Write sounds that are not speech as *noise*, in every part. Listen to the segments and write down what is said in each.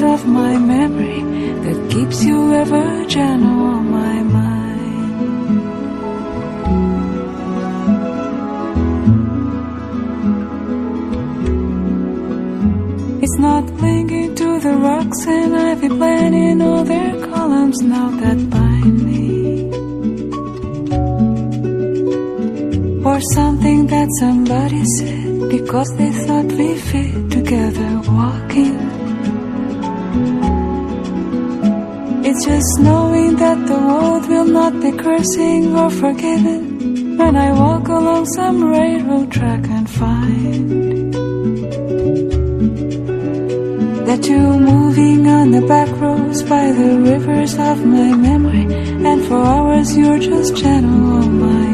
rivers of my memory, that keeps you ever gentle on my mind. It's not clinging to the rocks and ivy planting all their columns now that bind me. Or something that somebody said because they thought we fit together walking. It's just knowing that the world will not be cursing or forgiven when I walk along some railroad track and find that you're moving on the back roads by the rivers of my memory, and for hours you're just gentle on my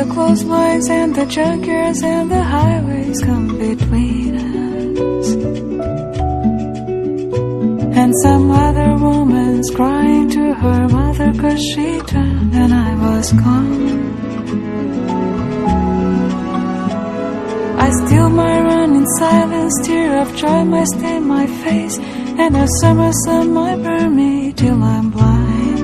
the clotheslines and the junkyards and the highways come between us. And some other woman's crying to her mother cause she turned and I was gone. I still my run in silence, tear of joy might stain my face, and the summer sun might burn me till I'm blind.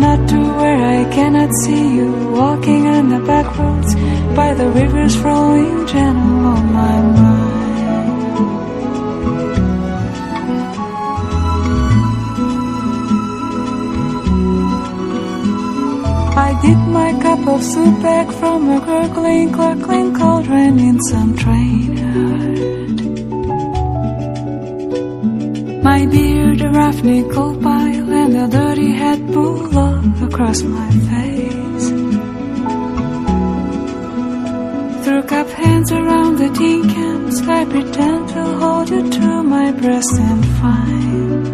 Not to where I cannot see you walking on the back roads by the rivers flowing gentle on my mind. I dip my cup of soup back from a gurgling, cluckling cauldron in some train. My beard, a rough nickel pile, a dirty hat pulled up across my face. Through cup hands around the tin cans, I pretend to hold you to my breast and find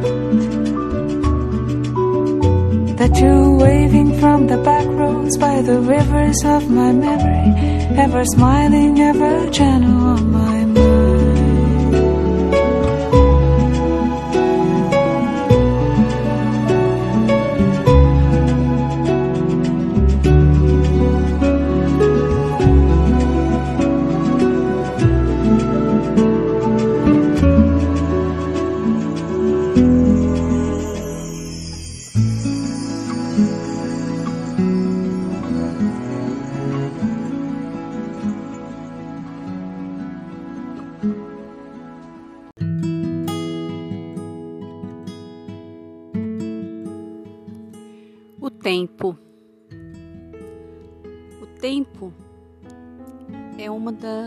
that you're waving from the back roads by the rivers of my memory, ever smiling, ever gentle on my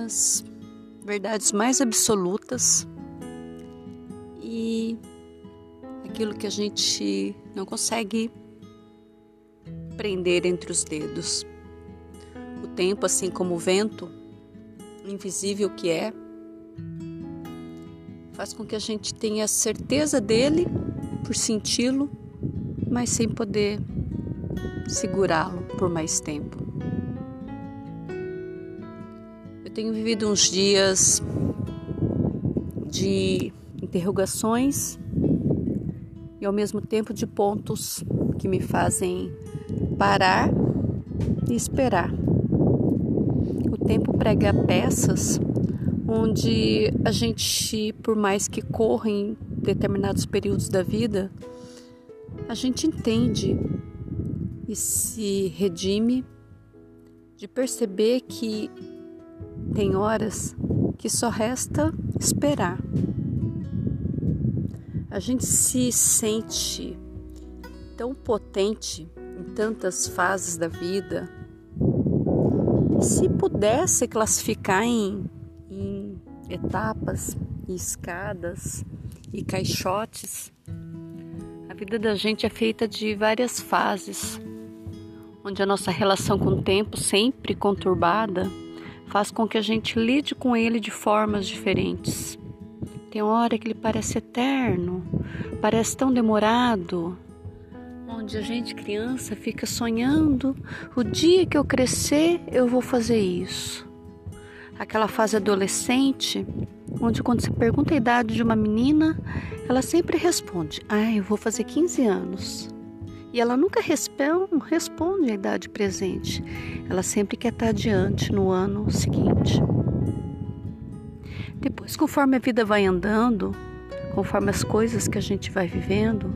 das verdades mais absolutas e aquilo que a gente não consegue prender entre os dedos. O tempo, assim como o vento, invisível que é, faz com que a gente tenha certeza dele por senti-lo, mas sem poder segurá-lo por mais tempo. Tenho vivido uns dias de interrogações e ao mesmo tempo de pontos que me fazem parar e esperar. O tempo prega peças onde a gente, por mais que corra em determinados períodos da vida, a gente entende e se redime de perceber que tem horas que só resta esperar. A gente se sente tão potente em tantas fases da vida. Se pudesse classificar em, em etapas e escadas e caixotes, a vida da gente é feita de várias fases, onde a nossa relação com o tempo, sempre conturbada, faz com que a gente lide com ele de formas diferentes. Tem hora que ele parece eterno, parece tão demorado, onde a gente, criança, fica sonhando: o dia que eu crescer, eu vou fazer isso. Aquela fase adolescente, onde quando se pergunta a idade de uma menina, ela sempre responde: Ah, eu vou fazer 15 anos. E ela nunca responde a idade presente. Ela sempre quer estar adiante no ano seguinte. Depois, conforme a vida vai andando, conforme as coisas que a gente vai vivendo,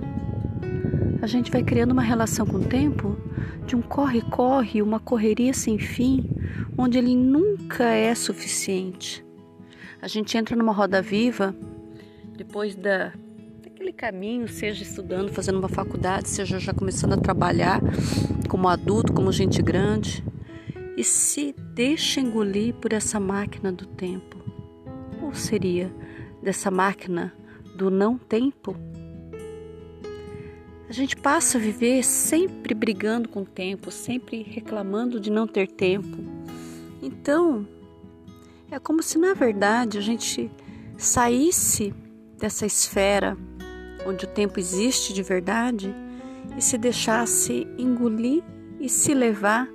a gente vai criando uma relação com o tempo de um corre-corre, uma correria sem fim, onde ele nunca é suficiente. A gente entra numa roda viva depois da aquele caminho, seja estudando, fazendo uma faculdade, seja já começando a trabalhar como adulto, como gente grande, e se deixa engolir por essa máquina do tempo. Ou seria dessa máquina do não tempo? A gente passa a viver sempre brigando com o tempo, sempre reclamando de não ter tempo. Então, é como se na verdade a gente saísse dessa esfera onde o tempo existe de verdade e se deixasse engolir e se levar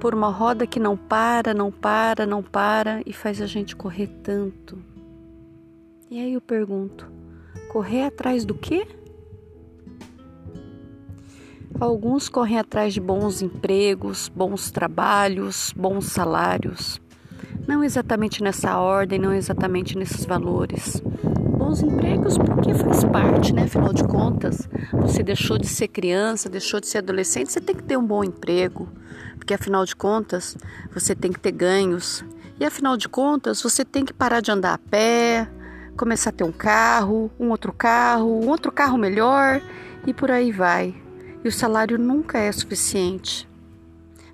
por uma roda que não para, não para, não para e faz a gente correr tanto. E aí eu pergunto: correr atrás do quê? Alguns correm atrás de bons empregos, bons trabalhos, bons salários. Não exatamente nessa ordem, não exatamente nesses valores bons empregos porque faz parte, né? Afinal de contas, você deixou de ser criança, deixou de ser adolescente, você tem que ter um bom emprego, porque afinal de contas, você tem que ter ganhos. E afinal de contas, você tem que parar de andar a pé, começar a ter um carro, um outro carro, um outro carro melhor e por aí vai. E o salário nunca é suficiente.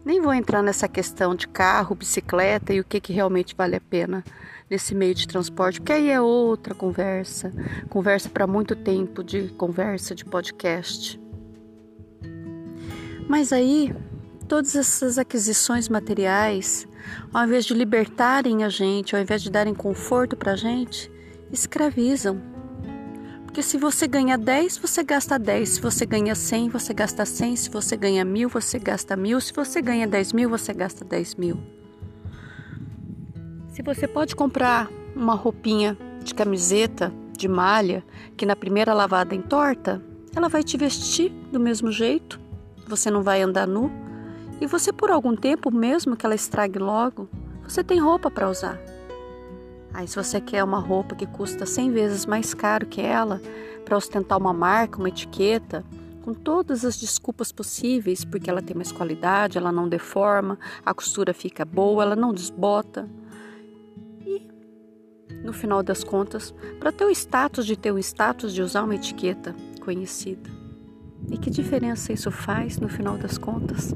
Nem vou entrar nessa questão de carro, bicicleta e o que, que realmente vale a pena nesse meio de transporte, porque aí é outra conversa, conversa para muito tempo de conversa de podcast. Mas aí, todas essas aquisições materiais, ao invés de libertarem a gente, ao invés de darem conforto para a gente, escravizam. Porque se você ganha 10, você gasta 10. Se você ganha 100, você gasta 100. Se você ganha mil, você gasta mil. Se você ganha 10 mil, você gasta 10 mil. Se você pode comprar uma roupinha de camiseta, de malha, que na primeira lavada entorta, ela vai te vestir do mesmo jeito, você não vai andar nu, e você por algum tempo, mesmo que ela estrague logo, você tem roupa para usar. Aí se você quer uma roupa que custa 100 vezes mais caro que ela, para ostentar uma marca, uma etiqueta, com todas as desculpas possíveis, porque ela tem mais qualidade, ela não deforma, a costura fica boa, ela não desbota no final das contas, para ter o status de ter o status de usar uma etiqueta conhecida. E que diferença isso faz no final das contas?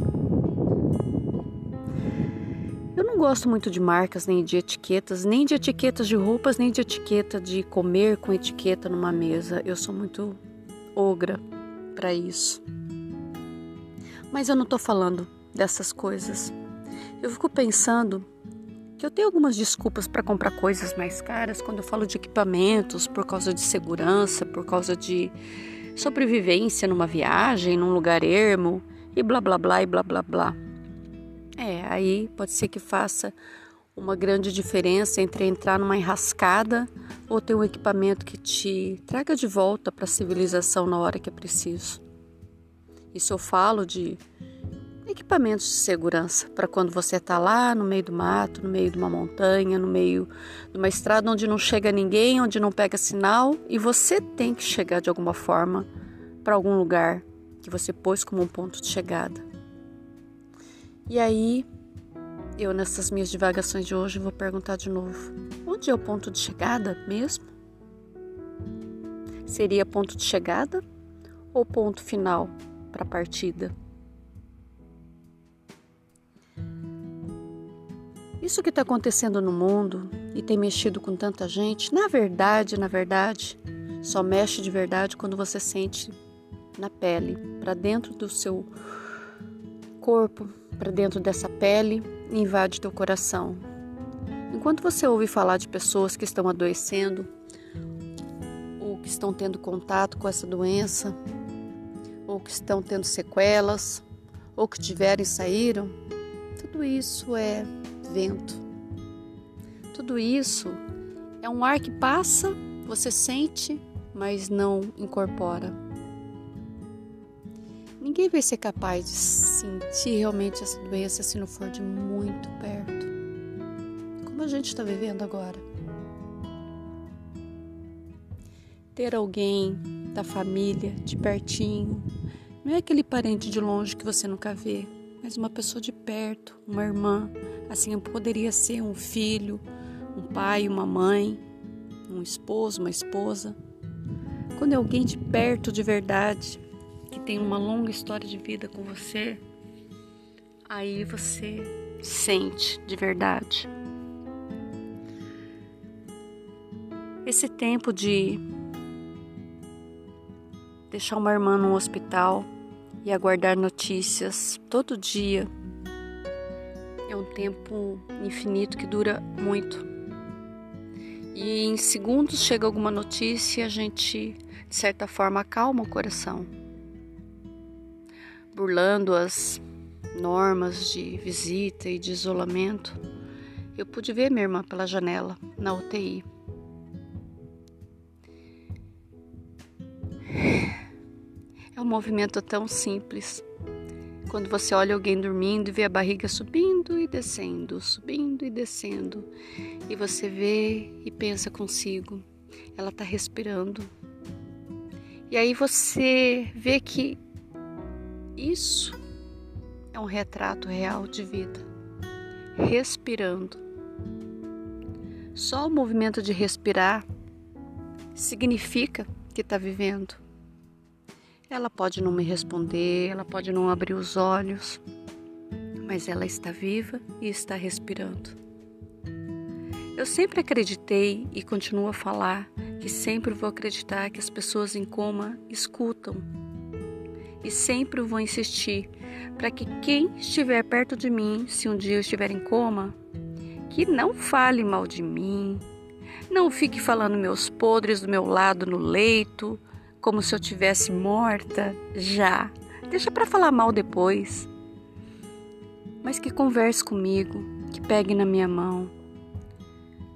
Eu não gosto muito de marcas, nem de etiquetas, nem de etiquetas de roupas, nem de etiqueta de comer com etiqueta numa mesa. Eu sou muito ogra para isso. Mas eu não estou falando dessas coisas. Eu fico pensando que eu tenho algumas desculpas para comprar coisas mais caras quando eu falo de equipamentos, por causa de segurança, por causa de sobrevivência numa viagem, num lugar ermo e blá blá blá e blá blá blá. É, aí pode ser que faça uma grande diferença entre entrar numa enrascada ou ter um equipamento que te traga de volta para a civilização na hora que é preciso. Isso eu falo de equipamentos de segurança para quando você está lá no meio do mato, no meio de uma montanha, no meio de uma estrada onde não chega ninguém, onde não pega sinal e você tem que chegar de alguma forma para algum lugar que você pôs como um ponto de chegada. E aí, eu nessas minhas divagações de hoje vou perguntar de novo: onde é o ponto de chegada mesmo? Seria ponto de chegada ou ponto final para a partida? Isso que está acontecendo no mundo e tem mexido com tanta gente, na verdade, na verdade, só mexe de verdade quando você sente na pele, para dentro do seu corpo, para dentro dessa pele e invade teu coração. Enquanto você ouve falar de pessoas que estão adoecendo, ou que estão tendo contato com essa doença, ou que estão tendo sequelas, ou que tiveram e saíram, tudo isso é vento. Tudo isso é um ar que passa, você sente, mas não incorpora. Ninguém vai ser capaz de sentir realmente essa doença se não for de muito perto, como a gente está vivendo agora. Ter alguém da família de pertinho, não é aquele parente de longe que você nunca vê, mas uma pessoa de perto, uma irmã, Assim poderia ser um filho, um pai, uma mãe, um esposo, uma esposa. Quando é alguém de perto de verdade, que tem uma longa história de vida com você, aí você sente de verdade. Esse tempo de deixar uma irmã no hospital e aguardar notícias todo dia é um tempo infinito que dura muito. E em segundos chega alguma notícia e a gente, de certa forma, acalma o coração, burlando as normas de visita e de isolamento. Eu pude ver minha irmã pela janela, na UTI. É um movimento tão simples, quando você olha alguém dormindo e vê a barriga subindo e descendo, subindo e descendo, e você vê e pensa consigo, ela está respirando. E aí você vê que isso é um retrato real de vida, respirando. Só o movimento de respirar significa que está vivendo. Ela pode não me responder, ela pode não abrir os olhos, mas ela está viva e está respirando. Eu sempre acreditei e continuo a falar que sempre vou acreditar que as pessoas em coma escutam. E sempre vou insistir para que quem estiver perto de mim, se um dia eu estiver em coma, que não fale mal de mim, não fique falando meus podres do meu lado no leito, como se eu tivesse morta já. Deixa para falar mal depois. Mas que converse comigo, que pegue na minha mão,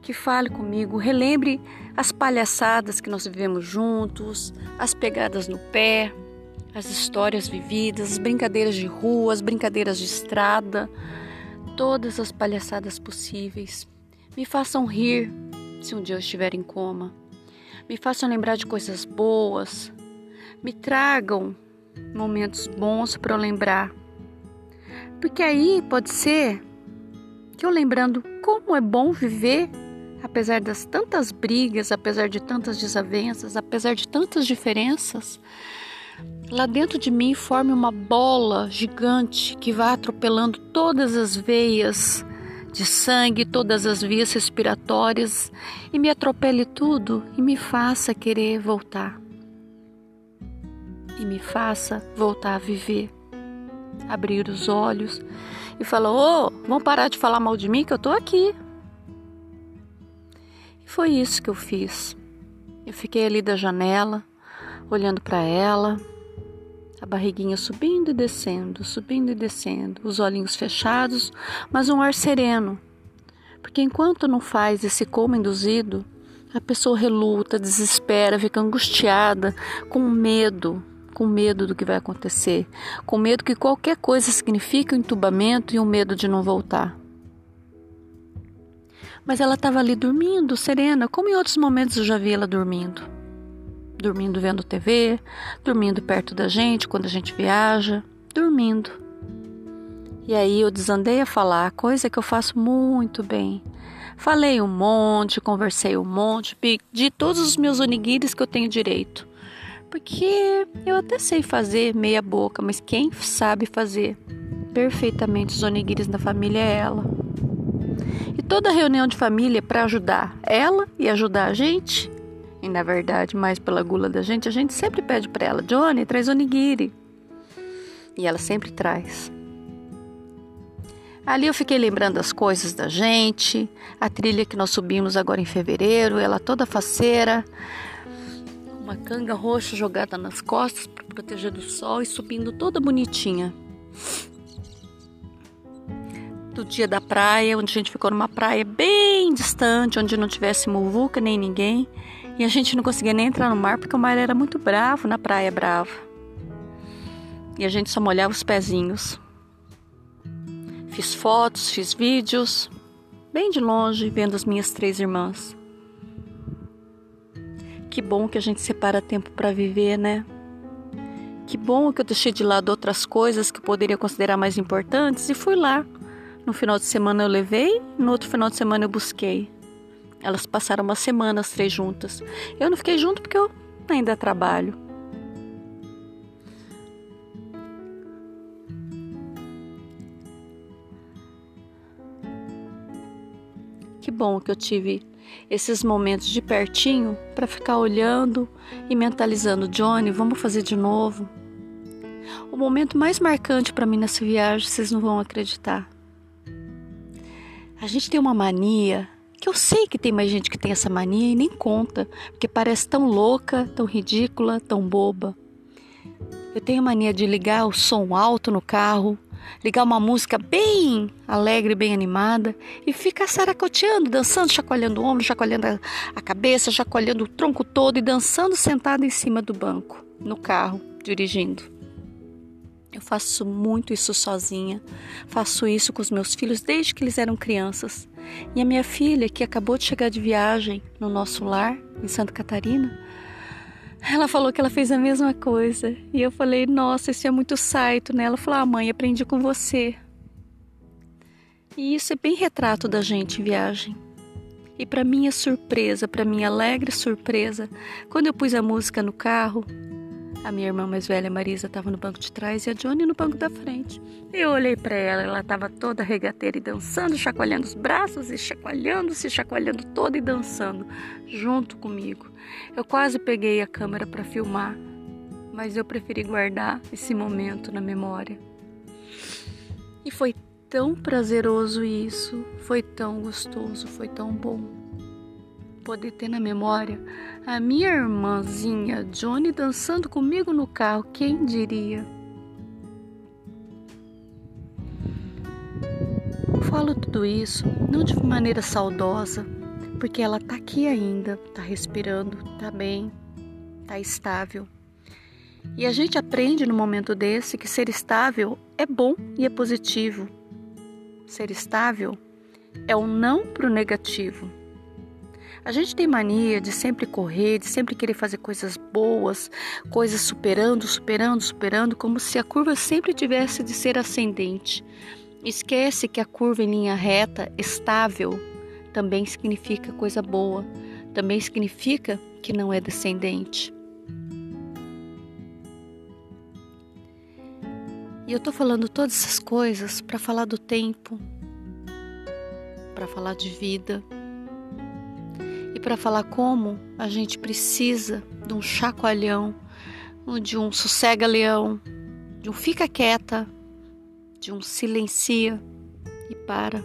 que fale comigo, relembre as palhaçadas que nós vivemos juntos, as pegadas no pé, as histórias vividas, as brincadeiras de rua, as brincadeiras de estrada, todas as palhaçadas possíveis. Me façam rir se um dia eu estiver em coma me façam lembrar de coisas boas, me tragam momentos bons para eu lembrar. Porque aí pode ser que eu lembrando como é bom viver, apesar das tantas brigas, apesar de tantas desavenças, apesar de tantas diferenças, lá dentro de mim forme uma bola gigante que vai atropelando todas as veias de sangue todas as vias respiratórias e me atropele tudo e me faça querer voltar. E me faça voltar a viver. Abrir os olhos e falar: Ô, oh, vão parar de falar mal de mim que eu tô aqui. E foi isso que eu fiz. Eu fiquei ali da janela, olhando para ela, a barriguinha subindo e descendo, subindo e descendo, os olhinhos fechados, mas um ar sereno. Porque enquanto não faz esse coma induzido, a pessoa reluta, desespera, fica angustiada, com medo, com medo do que vai acontecer, com medo que qualquer coisa signifique um entubamento e um medo de não voltar. Mas ela estava ali dormindo, serena, como em outros momentos eu já vi ela dormindo. Dormindo vendo TV, dormindo perto da gente quando a gente viaja, dormindo. E aí eu desandei a falar, coisa que eu faço muito bem. Falei um monte, conversei um monte, pedi todos os meus onigiris que eu tenho direito. Porque eu até sei fazer meia boca, mas quem sabe fazer perfeitamente os onigiris da família é ela. E toda reunião de família é para ajudar ela e ajudar a gente. E na verdade, mais pela gula da gente, a gente sempre pede para ela: Johnny, traz onigiri. E ela sempre traz. Ali eu fiquei lembrando as coisas da gente, a trilha que nós subimos agora em fevereiro, ela toda faceira, uma canga roxa jogada nas costas para proteger do sol e subindo toda bonitinha. Do dia da praia, onde a gente ficou numa praia bem distante, onde não tivesse muvuca nem ninguém, e a gente não conseguia nem entrar no mar porque o mar era muito bravo na praia brava. E a gente só molhava os pezinhos. Fiz fotos, fiz vídeos, bem de longe, vendo as minhas três irmãs. Que bom que a gente separa tempo para viver, né? Que bom que eu deixei de lado outras coisas que eu poderia considerar mais importantes e fui lá. No final de semana eu levei, no outro final de semana eu busquei. Elas passaram uma semana as três juntas. Eu não fiquei junto porque eu ainda trabalho. Que bom que eu tive esses momentos de pertinho para ficar olhando e mentalizando, Johnny, vamos fazer de novo. O momento mais marcante para mim nessa viagem, vocês não vão acreditar. A gente tem uma mania, que eu sei que tem mais gente que tem essa mania e nem conta, porque parece tão louca, tão ridícula, tão boba. Eu tenho mania de ligar o som alto no carro, ligar uma música bem alegre, bem animada e ficar saracoteando, dançando, chacoalhando o ombro, chacoalhando a cabeça, chacoalhando o tronco todo e dançando sentado em cima do banco, no carro, dirigindo. Eu faço muito isso sozinha. Faço isso com os meus filhos desde que eles eram crianças. E a minha filha, que acabou de chegar de viagem no nosso lar, em Santa Catarina, ela falou que ela fez a mesma coisa. E eu falei, nossa, isso é muito saito, né? Ela falou, ah, mãe, aprendi com você. E isso é bem retrato da gente em viagem. E para minha surpresa, para minha alegre surpresa, quando eu pus a música no carro, a minha irmã mais velha, Marisa, estava no banco de trás e a Johnny no banco da frente. Eu olhei para ela, ela estava toda regateira e dançando, chacoalhando os braços e chacoalhando, se chacoalhando toda e dançando junto comigo. Eu quase peguei a câmera para filmar, mas eu preferi guardar esse momento na memória. E foi tão prazeroso isso, foi tão gostoso, foi tão bom poder ter na memória a minha irmãzinha Johnny dançando comigo no carro, quem diria? falo tudo isso não de maneira saudosa, porque ela tá aqui ainda, tá respirando, tá bem, tá estável. E a gente aprende no momento desse que ser estável é bom e é positivo. Ser estável é o não para o negativo. A gente tem mania de sempre correr, de sempre querer fazer coisas boas, coisas superando, superando, superando, como se a curva sempre tivesse de ser ascendente. Esquece que a curva em linha reta, estável, também significa coisa boa, também significa que não é descendente. E eu tô falando todas essas coisas para falar do tempo, para falar de vida para falar como a gente precisa de um chacoalhão, de um sossega-leão, de um fica quieta, de um silencia e para.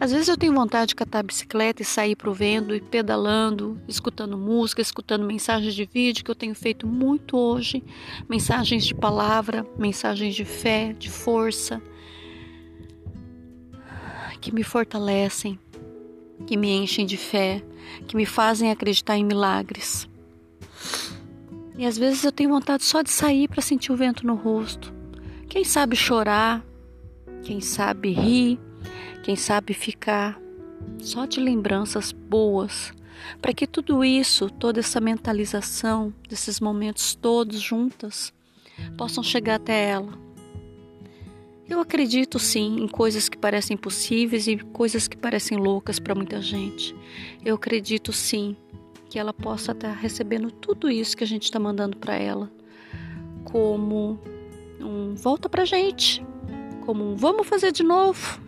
Às vezes eu tenho vontade de catar a bicicleta e sair pro vendo e pedalando, escutando música, escutando mensagens de vídeo que eu tenho feito muito hoje, mensagens de palavra, mensagens de fé, de força, que me fortalecem, que me enchem de fé, que me fazem acreditar em milagres. E às vezes eu tenho vontade só de sair para sentir o vento no rosto. Quem sabe chorar, quem sabe rir, quem sabe ficar só de lembranças boas, para que tudo isso, toda essa mentalização desses momentos todos juntas, possam chegar até ela. Eu acredito sim em coisas que parecem impossíveis e coisas que parecem loucas para muita gente. Eu acredito sim que ela possa estar recebendo tudo isso que a gente está mandando para ela, como um volta para gente, como um vamos fazer de novo,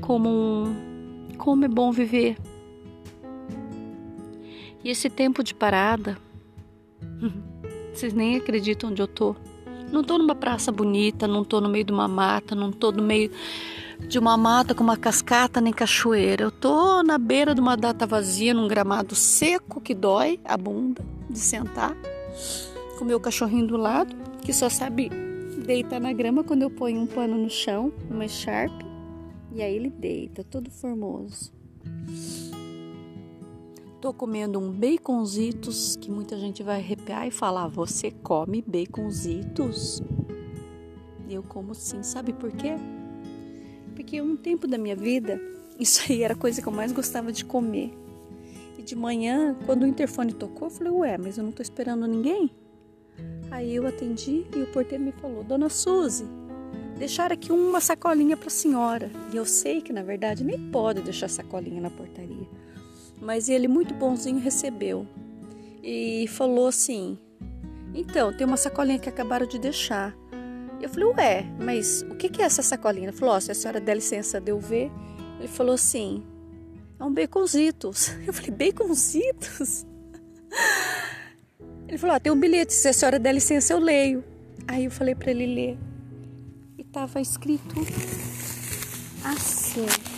como um como é bom viver. E esse tempo de parada, *laughs* vocês nem acreditam onde eu tô. Não tô numa praça bonita, não tô no meio de uma mata, não tô no meio de uma mata com uma cascata nem cachoeira. Eu tô na beira de uma data vazia, num gramado seco que dói a bunda de sentar, com meu cachorrinho do lado, que só sabe deitar na grama quando eu ponho um pano no chão, uma sharp, e aí ele deita, todo formoso. Tô comendo um baconzitos que muita gente vai arrepiar e falar: "Você come baconzitos?" Eu como sim, sabe por quê? Porque um tempo da minha vida, isso aí era a coisa que eu mais gostava de comer. E de manhã, quando o interfone tocou, eu falei, ué, mas eu não tô esperando ninguém? Aí eu atendi e o porteiro me falou, Dona Suzy, deixar aqui uma sacolinha para a senhora. E eu sei que na verdade nem pode deixar sacolinha na portaria. Mas ele, muito bonzinho, recebeu e falou assim: Então, tem uma sacolinha que acabaram de deixar. Eu falei, ué, mas o que é essa sacolinha? Ele falou, oh, se a senhora der licença de eu ver. Ele falou assim, é um baconzitos. *laughs* Eu falei, baconzitos? *laughs* Ele falou, ah, tem um bilhete, se a senhora der licença eu leio. Aí eu falei para ele ler. E tava escrito assim.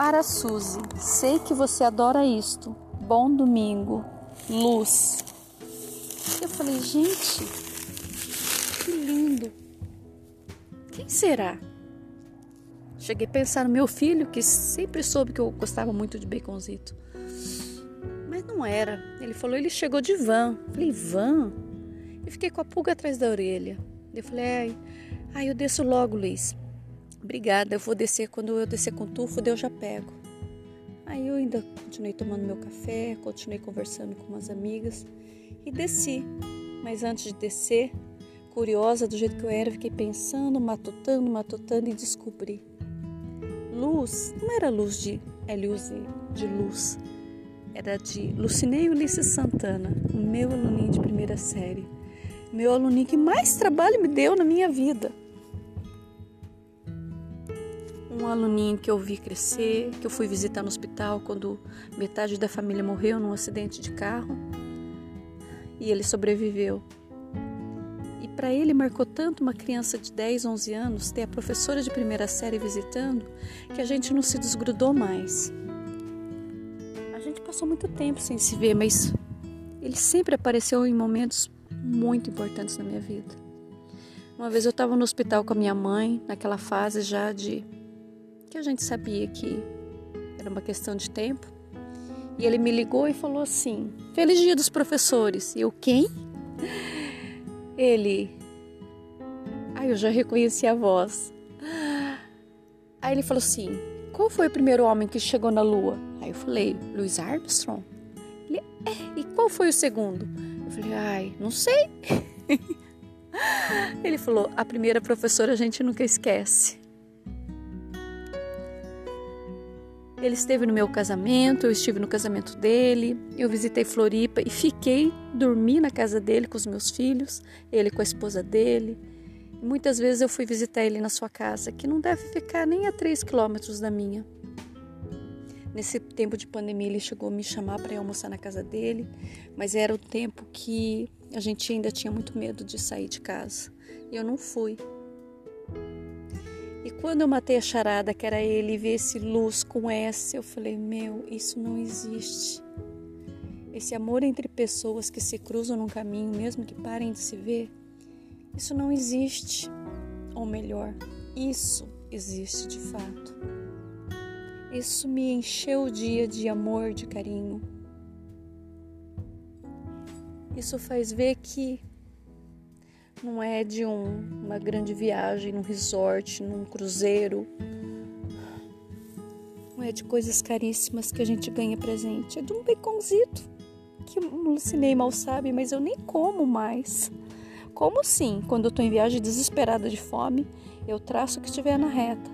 Para Suzy, sei que você adora isto. Bom domingo luz. Eu falei, gente, que lindo. Quem será? Cheguei a pensar no meu filho, que sempre soube que eu gostava muito de baconzito. Mas não era. Ele falou, ele chegou de van. Eu falei, van? E fiquei com a pulga atrás da orelha. Eu falei, ai, ai eu desço logo, Luiz. Obrigada, eu vou descer. Quando eu descer com tufo, eu já pego. Aí eu ainda continuei tomando meu café, continuei conversando com umas amigas e desci. Mas antes de descer, curiosa do jeito que eu era, fiquei pensando, matutando, matutando e descobri. Luz, não era luz de L-U-Z, de luz. Era de Lucinei Ulisses Santana, o meu aluninho de primeira série. Meu aluninho que mais trabalho me deu na minha vida um aluninho que eu vi crescer, que eu fui visitar no hospital quando metade da família morreu num acidente de carro e ele sobreviveu. E para ele marcou tanto uma criança de 10, 11 anos ter a professora de primeira série visitando que a gente não se desgrudou mais. A gente passou muito tempo sem se ver, mas ele sempre apareceu em momentos muito importantes na minha vida. Uma vez eu estava no hospital com a minha mãe, naquela fase já de que a gente sabia que era uma questão de tempo. E ele me ligou e falou assim: Feliz dia dos professores. E eu, quem? *laughs* Ele. Aí eu já reconheci a voz. Aí ele falou assim: Qual foi o primeiro homem que chegou na Lua? Aí eu falei: Louis Armstrong. Ele, é, e qual foi o segundo? Eu falei: Ai, não sei. *laughs* Ele falou: A primeira professora a gente nunca esquece. Ele esteve no meu casamento, eu estive no casamento dele, eu visitei Floripa e fiquei, dormi na casa dele com os meus filhos, ele com a esposa dele. Muitas vezes eu fui visitar ele na sua casa, que não deve ficar nem a três quilômetros da minha. Nesse tempo de pandemia, ele chegou a me chamar para ir almoçar na casa dele, mas era o tempo que a gente ainda tinha muito medo de sair de casa. E eu não fui. E quando eu matei a charada, que era ele, e vi esse luz com S, eu falei: Meu, isso não existe. Esse amor entre pessoas que se cruzam num caminho, mesmo que parem de se ver, isso não existe. Ou melhor, isso existe de fato. Isso me encheu o dia de amor, de carinho. Isso faz ver que não é de um, uma grande viagem num resort, num cruzeiro. Não é de coisas caríssimas que a gente ganha presente. É de um baconzito que o Lucinei mal sabe, mas eu nem como mais. Como sim, quando eu tô em viagem desesperada de fome, eu traço o que estiver na reta.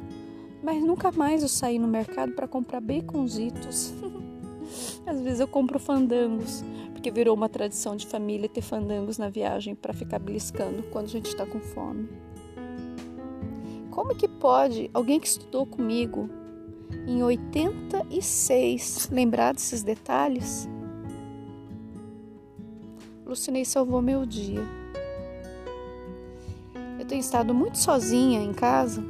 Mas nunca mais eu saí no mercado para comprar baconzitos. *laughs* Às vezes eu compro fandangos, porque virou uma tradição de família ter fandangos na viagem para ficar beliscando quando a gente está com fome. Como que pode alguém que estudou comigo em 86 lembrar desses detalhes? Lucinei salvou meu dia. Eu tenho estado muito sozinha em casa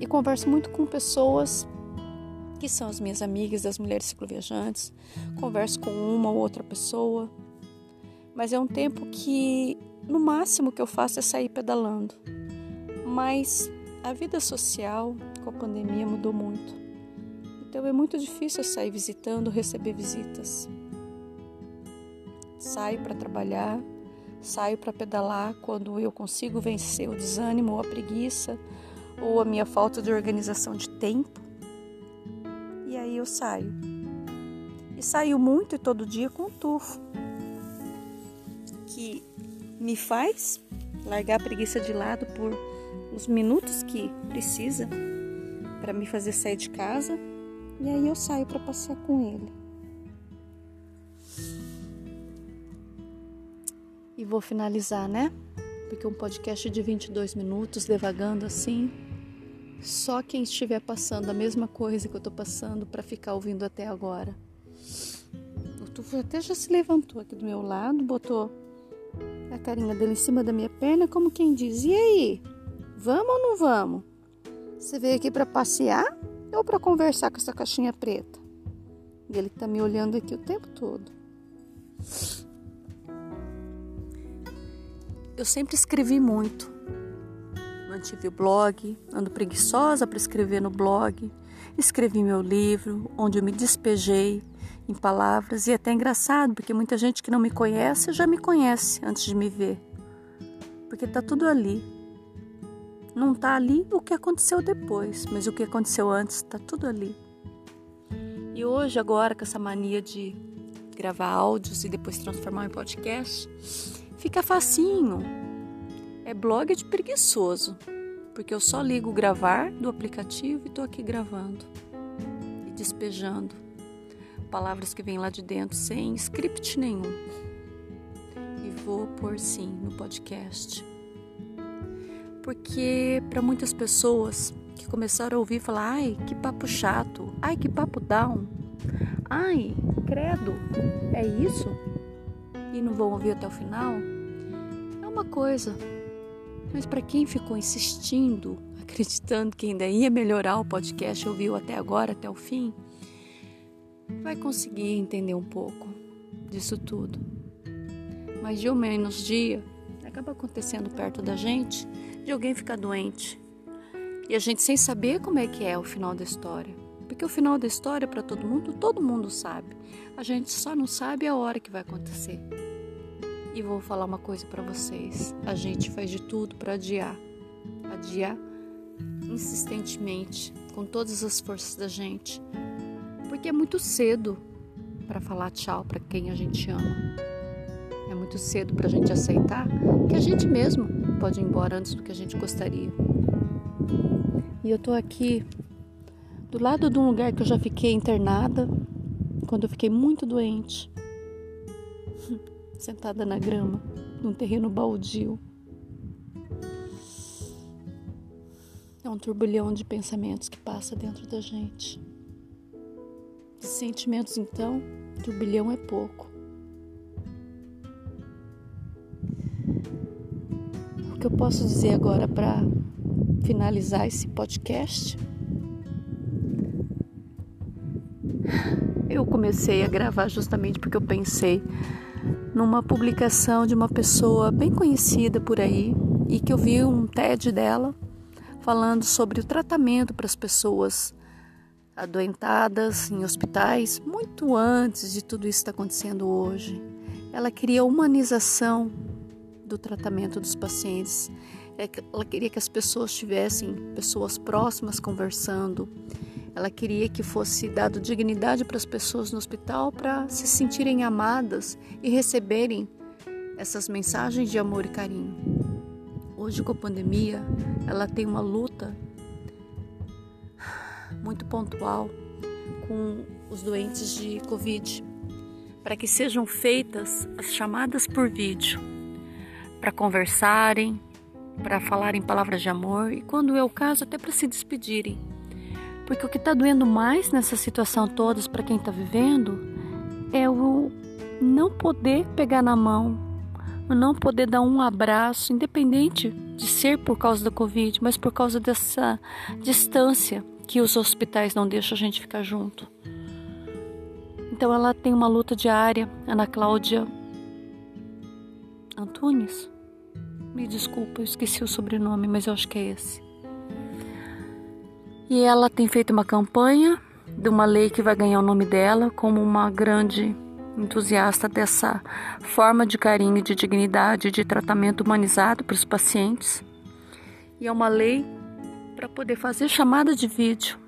e converso muito com pessoas que são as minhas amigas das mulheres cicloviajantes. Converso com uma ou outra pessoa, mas é um tempo que no máximo que eu faço é sair pedalando. Mas a vida social com a pandemia mudou muito. Então é muito difícil eu sair visitando, receber visitas. Saio para trabalhar, saio para pedalar quando eu consigo vencer o desânimo ou a preguiça ou a minha falta de organização de tempo eu saio. E saio muito e todo dia com tufo, que me faz largar a preguiça de lado por os minutos que precisa para me fazer sair de casa. E aí eu saio para passear com ele. E vou finalizar, né? Porque um podcast de 22 minutos, devagando assim, só quem estiver passando a mesma coisa que eu estou passando para ficar ouvindo até agora. O Tufo até já se levantou aqui do meu lado, botou a carinha dele em cima da minha perna, como quem diz: E aí? Vamos ou não vamos? Você veio aqui para passear ou para conversar com essa caixinha preta? E ele está me olhando aqui o tempo todo. Eu sempre escrevi muito mantive o blog, ando preguiçosa para escrever no blog. Escrevi meu livro, onde eu me despejei em palavras, e é até engraçado, porque muita gente que não me conhece já me conhece antes de me ver. Porque tá tudo ali. Não tá ali o que aconteceu depois, mas o que aconteceu antes tá tudo ali. E hoje, agora, com essa mania de gravar áudios e depois transformar em podcast, fica facinho é blog de preguiçoso, porque eu só ligo gravar do aplicativo e estou aqui gravando e despejando palavras que vêm lá de dentro sem script nenhum. E vou pôr sim no podcast. Porque para muitas pessoas que começaram a ouvir falar, ai, que papo chato, ai, que papo down, ai, credo, é isso? E não vão ouvir até o final? É uma coisa mas para quem ficou insistindo, *laughs* acreditando que ainda ia melhorar o podcast, ouviu até agora, até o fim, vai conseguir entender um pouco disso tudo. Mas de um menos dia, acaba acontecendo perto da gente de alguém ficar doente. E a gente sem saber como é que é o final da história. Porque o final da história para todo mundo, todo mundo sabe. A gente só não sabe a hora que vai acontecer. E vou falar uma coisa para vocês: a gente faz de tudo para adiar, adiar insistentemente, com todas as forças da gente, porque é muito cedo para falar tchau para quem a gente ama. É muito cedo para a gente aceitar que a gente mesmo pode ir embora antes do que a gente gostaria. E eu tô aqui do lado de um lugar que eu já fiquei internada quando eu fiquei muito doente sentada na grama, num terreno baldio. É um turbilhão de pensamentos que passa dentro da gente. De sentimentos, então, turbilhão é pouco. O que eu posso dizer agora para finalizar esse podcast? Eu comecei a gravar justamente porque eu pensei numa publicação de uma pessoa bem conhecida por aí e que eu vi um TED dela falando sobre o tratamento para as pessoas adoentadas em hospitais muito antes de tudo isso estar acontecendo hoje. Ela queria a humanização do tratamento dos pacientes. É ela queria que as pessoas tivessem pessoas próximas conversando. Ela queria que fosse dado dignidade para as pessoas no hospital para se sentirem amadas e receberem essas mensagens de amor e carinho. Hoje, com a pandemia, ela tem uma luta muito pontual com os doentes de Covid, para que sejam feitas as chamadas por vídeo, para conversarem, para falarem palavras de amor e, quando é o caso, até para se despedirem. Porque o que está doendo mais nessa situação todas para quem está vivendo é o não poder pegar na mão, o não poder dar um abraço, independente de ser por causa da Covid, mas por causa dessa distância que os hospitais não deixam a gente ficar junto. Então ela tem uma luta diária, Ana Cláudia Antunes. Me desculpa, eu esqueci o sobrenome, mas eu acho que é esse. E ela tem feito uma campanha de uma lei que vai ganhar o nome dela como uma grande entusiasta dessa forma de carinho, de dignidade, de tratamento humanizado para os pacientes. E é uma lei para poder fazer chamada de vídeo.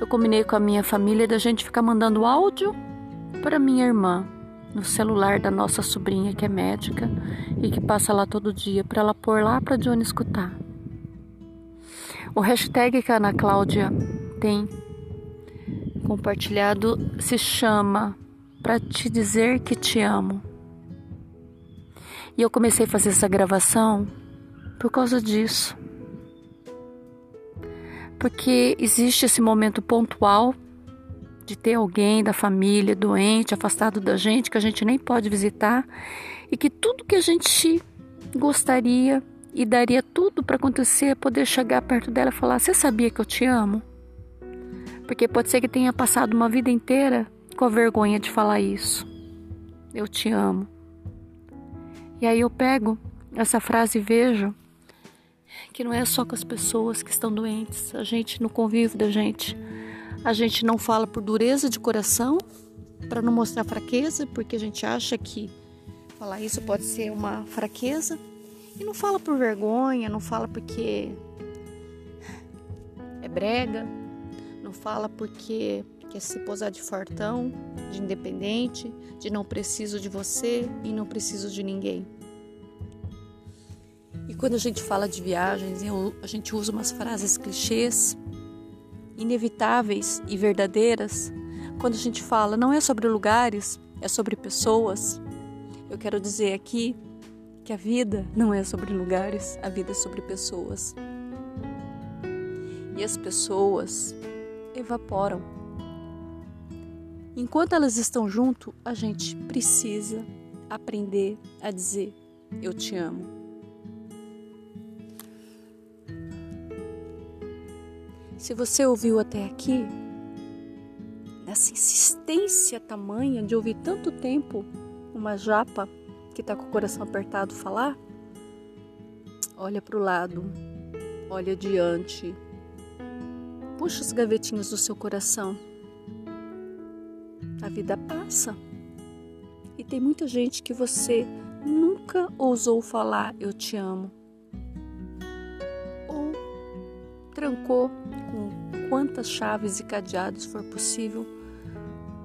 Eu combinei com a minha família da gente ficar mandando áudio para minha irmã no celular da nossa sobrinha que é médica e que passa lá todo dia para ela pôr lá para Johnny escutar. O hashtag que a Ana Cláudia tem compartilhado se chama para te dizer que te amo. E eu comecei a fazer essa gravação por causa disso porque existe esse momento pontual de ter alguém da família doente, afastado da gente, que a gente nem pode visitar, e que tudo que a gente gostaria e daria tudo para acontecer poder chegar perto dela e falar: Você sabia que eu te amo? Porque pode ser que tenha passado uma vida inteira com a vergonha de falar isso. Eu te amo. E aí eu pego essa frase e vejo que não é só com as pessoas que estão doentes, a gente no convívio da gente. A gente não fala por dureza de coração, para não mostrar fraqueza, porque a gente acha que falar isso pode ser uma fraqueza. E não fala por vergonha, não fala porque é brega, não fala porque quer se posar de fortão, de independente, de não preciso de você e não preciso de ninguém. E quando a gente fala de viagens, a gente usa umas frases clichês, inevitáveis e verdadeiras. Quando a gente fala, não é sobre lugares, é sobre pessoas. Eu quero dizer aqui que a vida não é sobre lugares, a vida é sobre pessoas. E as pessoas evaporam. Enquanto elas estão junto, a gente precisa aprender a dizer eu te amo. Se você ouviu até aqui, nessa insistência tamanha de ouvir tanto tempo uma japa que está com o coração apertado falar, olha para o lado, olha adiante, puxa os gavetinhos do seu coração. A vida passa e tem muita gente que você nunca ousou falar eu te amo. Ou trancou com quantas chaves e cadeados for possível,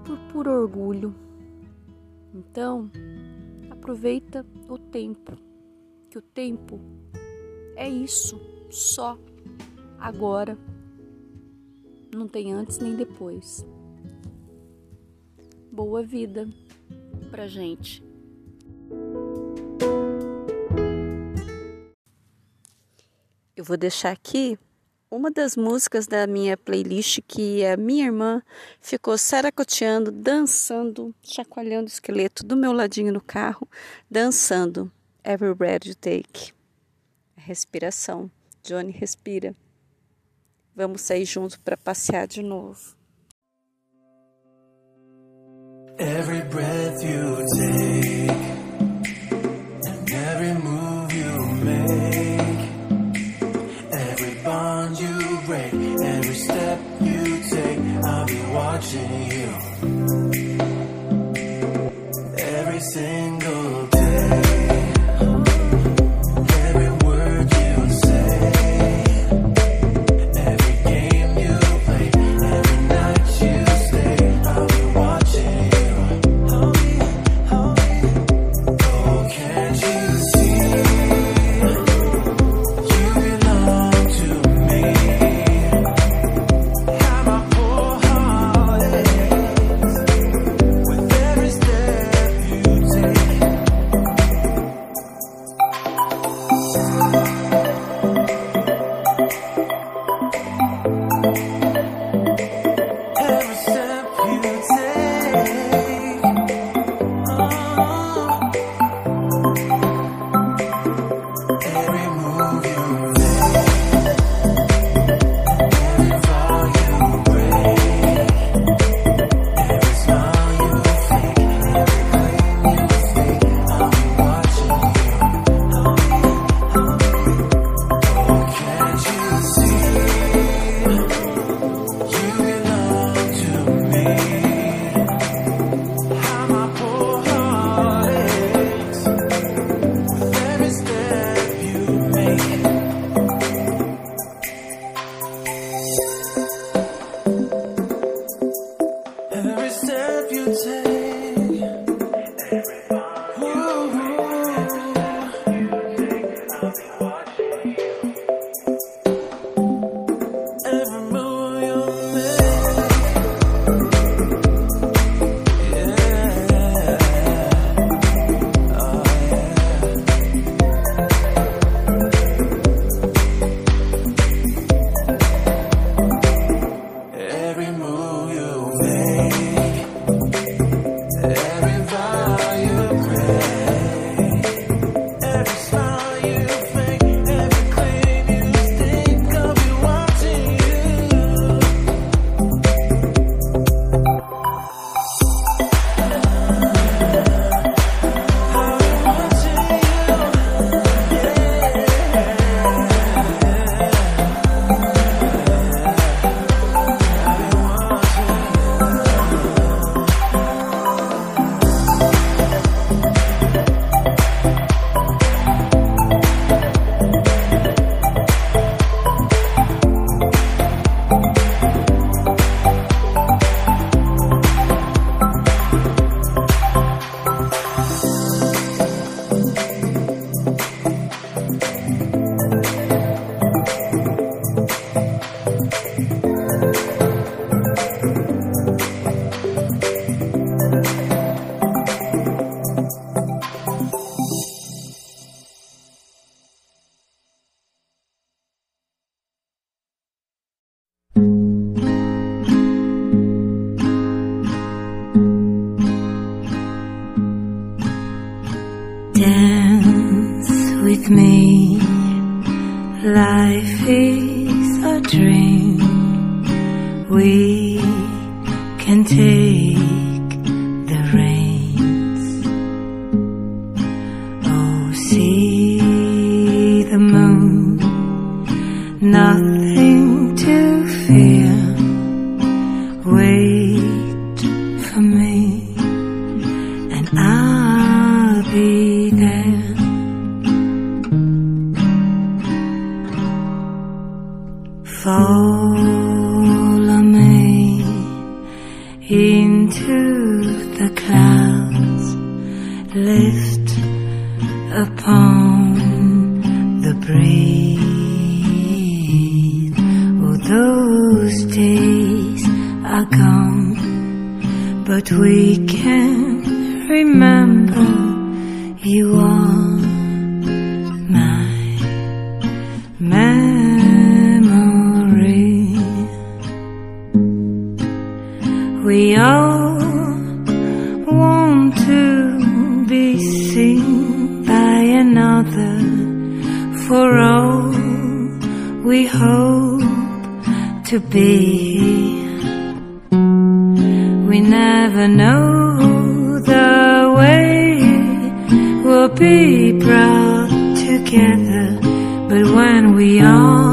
por puro orgulho. Então, aproveita o tempo, que o tempo é isso, só agora. Não tem antes nem depois. Boa vida pra gente. Eu vou deixar aqui uma das músicas da minha playlist que a minha irmã ficou saracoteando, dançando, chacoalhando o esqueleto do meu ladinho no carro, dançando Every Breath You Take. Respiração. Johnny respira. Vamos sair juntos para passear de novo. Every breath you take to you. Everything we can take. be proud together, but when we are